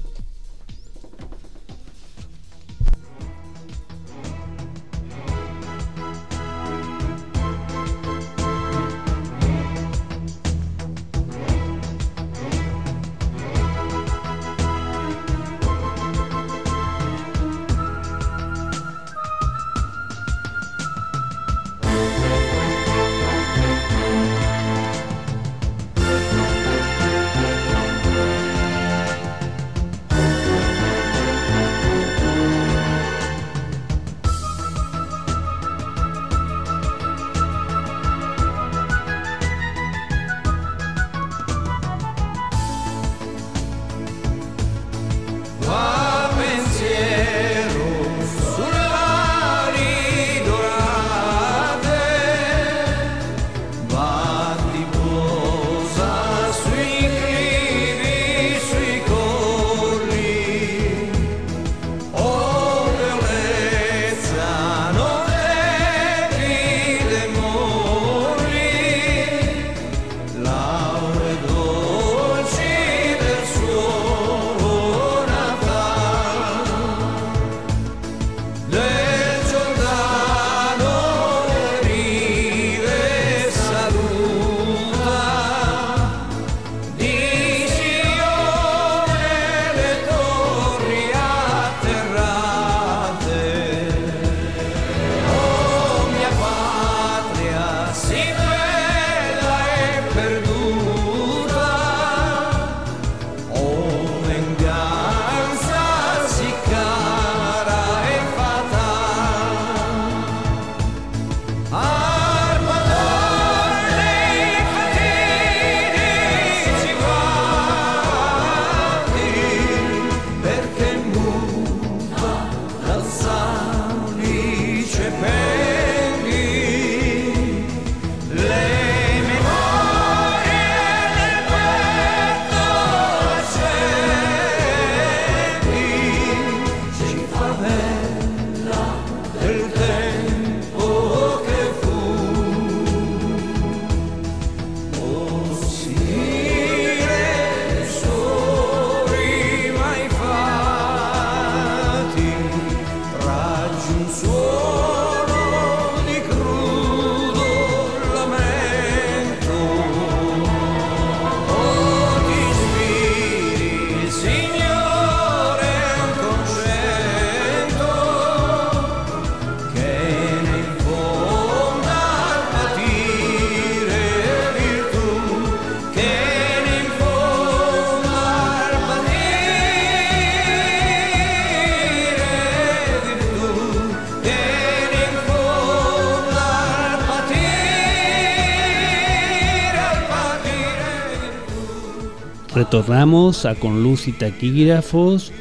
Retornamos a Con Luz y Taquígrafos,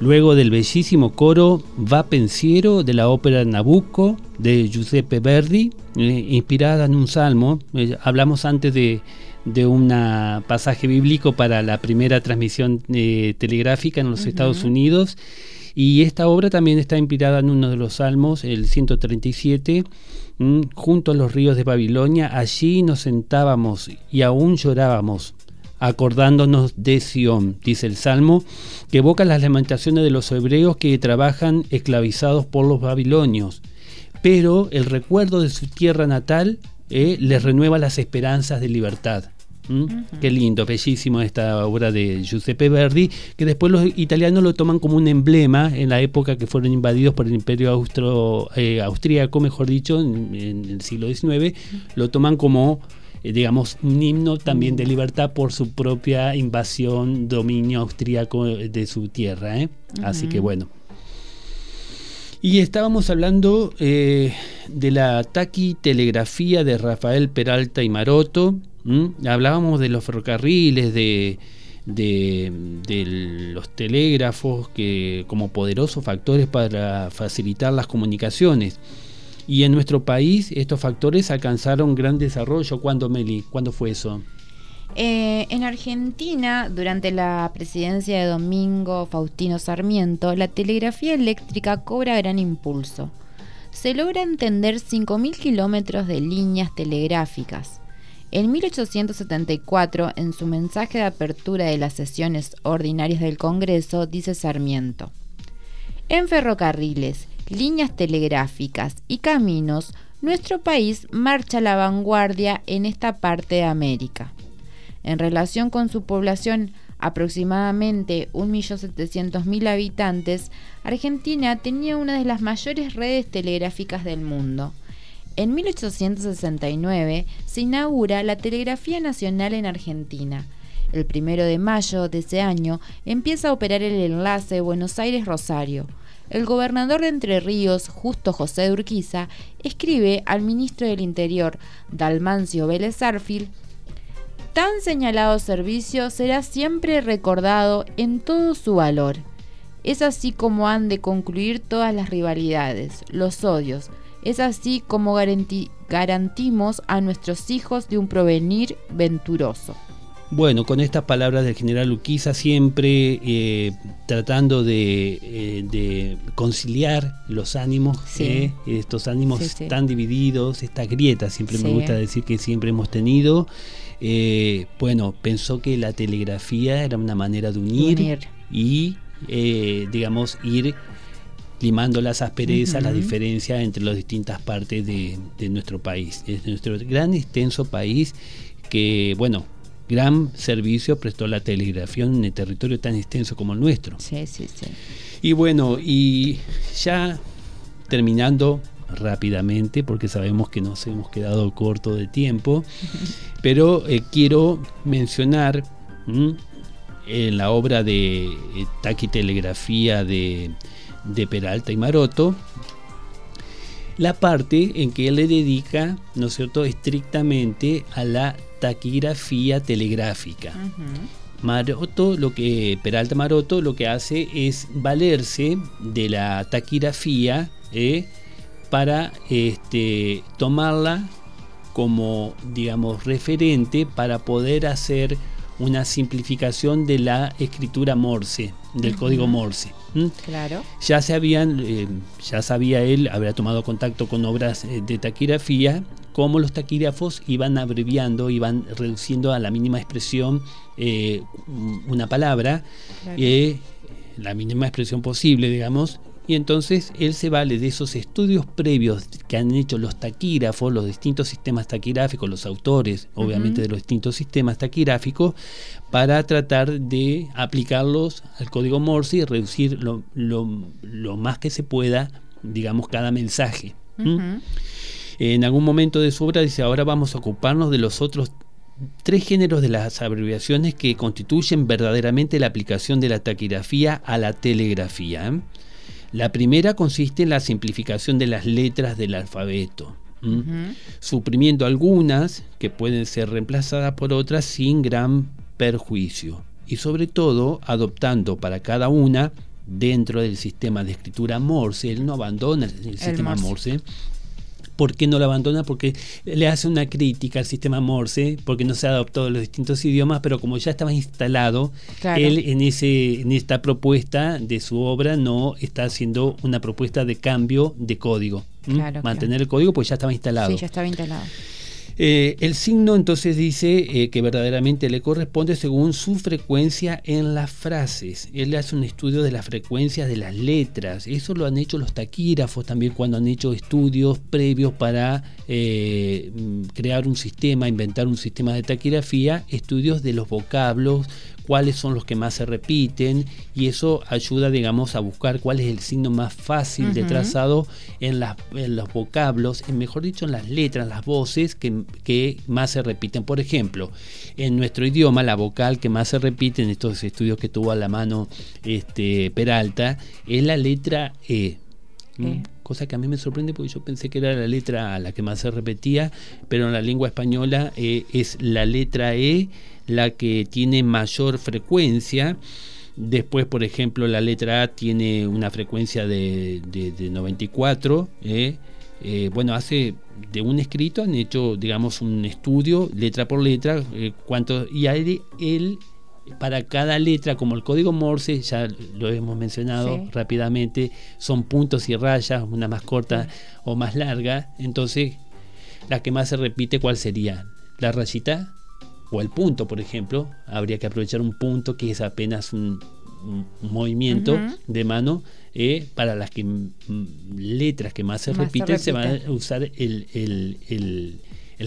luego del bellísimo coro Va Pensiero de la ópera Nabucco de Giuseppe Verdi, eh, inspirada en un salmo. Eh, hablamos antes de, de un pasaje bíblico para la primera transmisión eh, telegráfica en los Estados Unidos. Y esta obra también está inspirada en uno de los salmos, el 137, junto a los ríos de Babilonia. Allí nos sentábamos y aún llorábamos acordándonos de Sión, dice el Salmo, que evoca las lamentaciones de los hebreos que trabajan esclavizados por los babilonios. Pero el recuerdo de su tierra natal eh, les renueva las esperanzas de libertad. Qué lindo, bellísimo esta obra de Giuseppe Verdi, que después los italianos lo toman como un emblema en la época que fueron invadidos por el imperio austro, eh, austríaco, mejor dicho, en, en el siglo XIX, lo toman como eh, digamos, un himno también de libertad por su propia invasión, dominio austríaco de su tierra. ¿eh? Así que bueno. Y estábamos hablando eh, de la taquitelegrafía de Rafael Peralta y Maroto. Hablábamos de los ferrocarriles, de, de, los telégrafos que como poderosos factores para facilitar las comunicaciones. Y en nuestro país estos factores alcanzaron gran desarrollo. ¿Cuándo, Meli? ¿Cuándo fue eso? Eh, en Argentina, durante la presidencia de Domingo Faustino Sarmiento, la telegrafía eléctrica cobra gran impulso. Se logra entender 5.000 kilómetros de líneas telegráficas. En 1874, en su mensaje de apertura de las sesiones ordinarias del Congreso, dice Sarmiento, En ferrocarriles, líneas telegráficas y caminos, nuestro país marcha a la vanguardia en esta parte de América. En relación con su población, aproximadamente 1.700.000 habitantes, Argentina tenía una de las mayores redes telegráficas del mundo. En 1869 se inaugura la Telegrafía Nacional en Argentina. El primero de mayo de ese año empieza a operar el enlace Buenos Aires-Rosario el gobernador de Entre Ríos, Justo José de Urquiza, escribe al ministro del Interior, Dalmancio Vélez Arfil, Tan señalado servicio será siempre recordado en todo su valor. Es así como han de concluir todas las rivalidades, los odios. Es así como garantimos a nuestros hijos de un provenir venturoso. Bueno, con estas palabras del general Luquiza, siempre eh, tratando eh, de, conciliar los ánimos, eh, estos ánimos tan divididos, esta grieta, siempre me gusta decir que siempre hemos tenido. bueno, pensó que la telegrafía era una manera de unir, y, digamos, ir limando las asperezas, las diferencias entre las distintas partes de, de nuestro país. Es nuestro gran extenso país que, bueno, gran servicio prestó la telegrafía en un territorio tan extenso como el nuestro. Sí, sí, sí. Y bueno, y ya terminando rápidamente, porque sabemos que nos hemos quedado corto de tiempo, pero eh, quiero mencionar en la obra de eh, taquitelegrafía de, de Peralta y Maroto, la parte en que él le dedica, ¿no es cierto?, estrictamente a la taquigrafía telegráfica. Maroto, lo que Peralta Maroto lo que hace es valerse de la taquigrafía eh, para este, tomarla como, digamos, referente para poder hacer una simplificación de la escritura Morse, del código Morse. Claro. Ya se habían, eh, ya sabía él, había tomado contacto con obras eh, de taquigrafía, cómo los taquígrafos iban abreviando, iban reduciendo a la mínima expresión eh, una palabra, la mínima expresión posible, digamos, y entonces él se vale de esos estudios previos que han hecho los taquígrafos, los distintos sistemas taquigráficos, los autores, obviamente, de los distintos sistemas taquigráficos, para tratar de aplicarlos al código Morse y reducir lo, más que se pueda, digamos, cada mensaje. En algún momento de su obra dice, ahora vamos a ocuparnos de los otros tres géneros de las abreviaciones que constituyen verdaderamente la aplicación de la taquigrafía a la telegrafía. La primera consiste en la simplificación de las letras del alfabeto, suprimiendo algunas que pueden ser reemplazadas por otras sin gran perjuicio y sobre todo adoptando para cada una dentro del sistema de escritura Morse, él no abandona el, sistema Morse. ¿Por qué no lo abandona? Porque le hace una crítica al sistema Morse, porque no se ha adoptado los distintos idiomas, pero como ya estaba instalado, él en, ese, en esta propuesta de su obra no está haciendo una propuesta de cambio de código. Mantener el código, pues ya estaba instalado. Sí, ya estaba instalado. Eh, el signo entonces dice eh, que verdaderamente le corresponde según su frecuencia en las frases. Él hace un estudio de las frecuencias de las letras. Eso lo han hecho los taquígrafos también cuando han hecho estudios previos para eh, crear un sistema, inventar un sistema de taquigrafía, estudios de los vocablos, cuáles son los que más se repiten y eso ayuda, digamos, a buscar cuál es el signo más fácil de trazado en, los vocablos, en, mejor dicho, en las letras, las voces que, más se repiten. Por ejemplo, en nuestro idioma, la vocal que más se repite en estos estudios que tuvo a la mano este, Peralta es la letra E. cosa que a mí me sorprende porque yo pensé que era la letra A la que más se repetía, pero en la lengua española eh, es la letra E la que tiene mayor frecuencia. Después, por ejemplo, la letra A tiene una frecuencia de, 94. ¿eh? Eh, bueno, hace de un escrito han hecho, digamos, un estudio letra por letra, cuánto, y él, él, para cada letra, como el código Morse, ya lo hemos mencionado rápidamente, son puntos y rayas, una más corta o más larga. Entonces, la que más se repite, ¿cuál sería? ¿La rayita? o el punto, por ejemplo, habría que aprovechar un punto que es apenas un, movimiento de mano. Eh, para las que, letras que más se, repiten, se, va a usar el, el,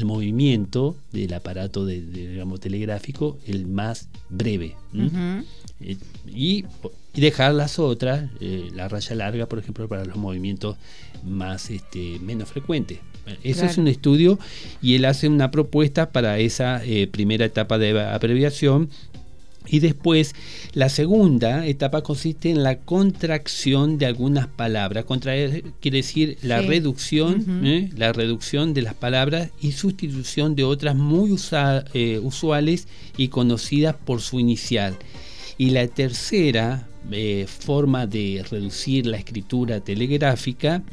movimiento del aparato de, digamos, telegráfico, el más breve. Eh, y, dejar las otras, eh, la raya larga, por ejemplo, para los movimientos más este, menos frecuentes. Eso es un estudio y él hace una propuesta para esa eh, primera etapa de abreviación. Y después, la segunda etapa consiste en la contracción de algunas palabras. Contraer quiere decir la reducción, ¿eh? la reducción de las palabras y sustitución de otras muy eh, usuales y conocidas por su inicial. Y la tercera forma de reducir la escritura telegráfica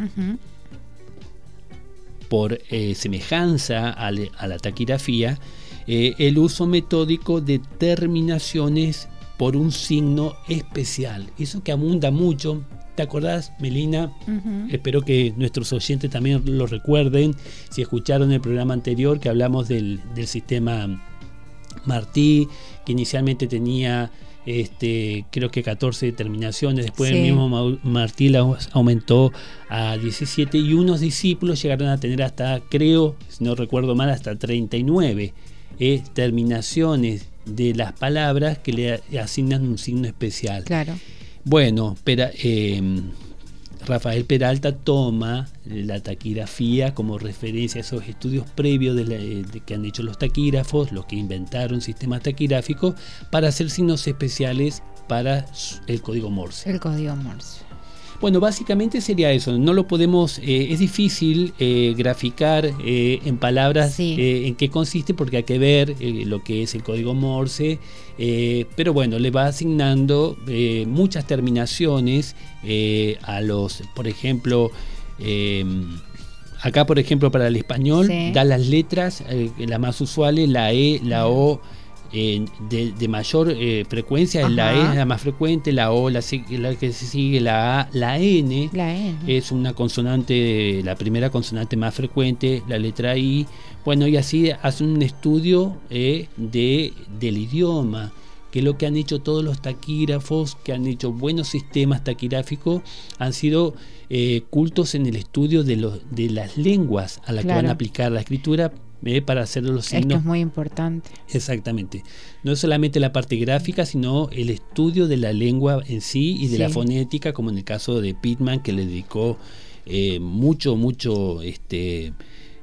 por eh, semejanza a, la taquigrafía, eh, el uso metódico de terminaciones por un signo especial. Eso que abunda mucho. ¿Te acordás, Melina? Espero que nuestros oyentes también lo recuerden. Si escucharon el programa anterior que hablamos del, del sistema Martí, que inicialmente tenía este, creo que 14 terminaciones, después el mismo Martí aumentó a 17 y unos discípulos llegaron a tener hasta, creo, si no recuerdo mal, hasta 39 eh, terminaciones de las palabras que le asignan un signo especial. Claro. Bueno, pero, eh, Rafael Peralta toma la taquigrafía como referencia a esos estudios previos de, que han hecho los taquígrafos, los que inventaron sistemas taquigráficos, para hacer signos especiales para el código Morse. El código Morse. Bueno, básicamente sería eso. No lo podemos, eh, es difícil eh, graficar eh, en palabras en qué consiste porque hay que ver lo que es el código Morse. pero bueno, le va asignando muchas terminaciones a los, por ejemplo, acá por ejemplo para el español da las letras, las más usuales, la E, la O de, mayor eh, frecuencia, la E es la más frecuente, la O la, la, que se sigue, la A, la N, es una consonante, la primera consonante más frecuente, la letra I. Bueno, y así hacen un estudio eh, de, del idioma que lo que han hecho todos los taquígrafos, que han hecho buenos sistemas taquigráficos, han sido eh, cultos en el estudio de, los, de las lenguas a las que van a aplicar la escritura ¿eh? para hacer los signos. Esto es muy importante. Exactamente. No solamente la parte gráfica, sino el estudio de la lengua en sí y de la fonética, como en el caso de Pittman, que le dedicó eh, mucho, mucho este,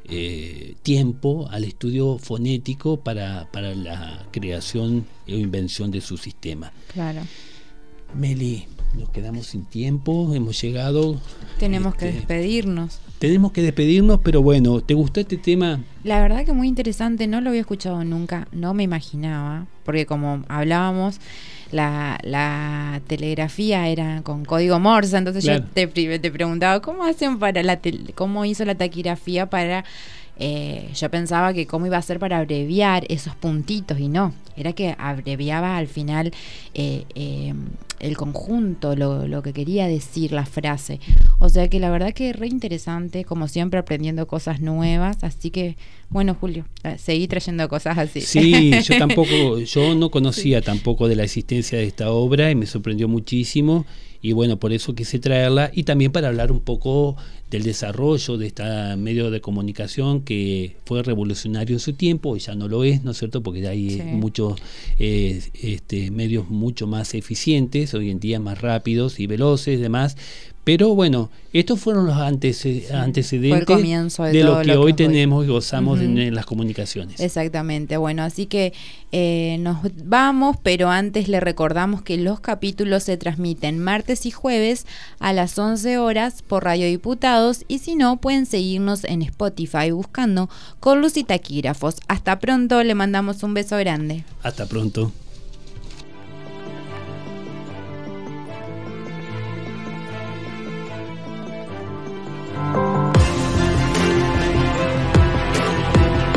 eh, tiempo al estudio fonético para, para la creación o invención de su sistema. Claro. Meli, nos quedamos sin tiempo, hemos llegado. Tenemos que este, despedirnos. Tenemos que despedirnos, pero bueno, ¿te gustó este tema? La verdad que muy interesante, no lo había escuchado nunca, no me imaginaba, porque como hablábamos, la, telegrafía era con código Morse, entonces yo te, te, preguntaba, ¿cómo hacen para la cómo hizo la taquigrafía para eh, yo pensaba que cómo iba a ser para abreviar esos puntitos y no, era que abreviaba al final eh, eh, el conjunto, lo, que quería decir la frase. O sea que la verdad que es re interesante, como siempre aprendiendo cosas nuevas, así que bueno Julio, seguí trayendo cosas así. Sí, yo tampoco, yo no conocía tampoco de la existencia de esta obra y me sorprendió muchísimo y bueno, por eso quise traerla y también para hablar un poco del desarrollo de este medio de comunicación que fue revolucionario en su tiempo y ya no lo es, ¿no es cierto? Porque hay muchos eh, este, medios mucho más eficientes, hoy en día más rápidos y veloces y demás, pero bueno, estos fueron los antecedentes de, lo que hoy tenemos y gozamos en, las comunicaciones. Exactamente, bueno, así que eh, nos vamos, pero antes le recordamos que los capítulos se transmiten martes y jueves a las 11 horas por Radio Y si no, pueden seguirnos en Spotify buscando con Luz y Taquígrafos. Hasta pronto, le mandamos un beso grande. Hasta pronto.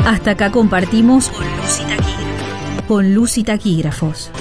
Hasta acá compartimos con luz y taquígrafos. Con luz y taquígrafos.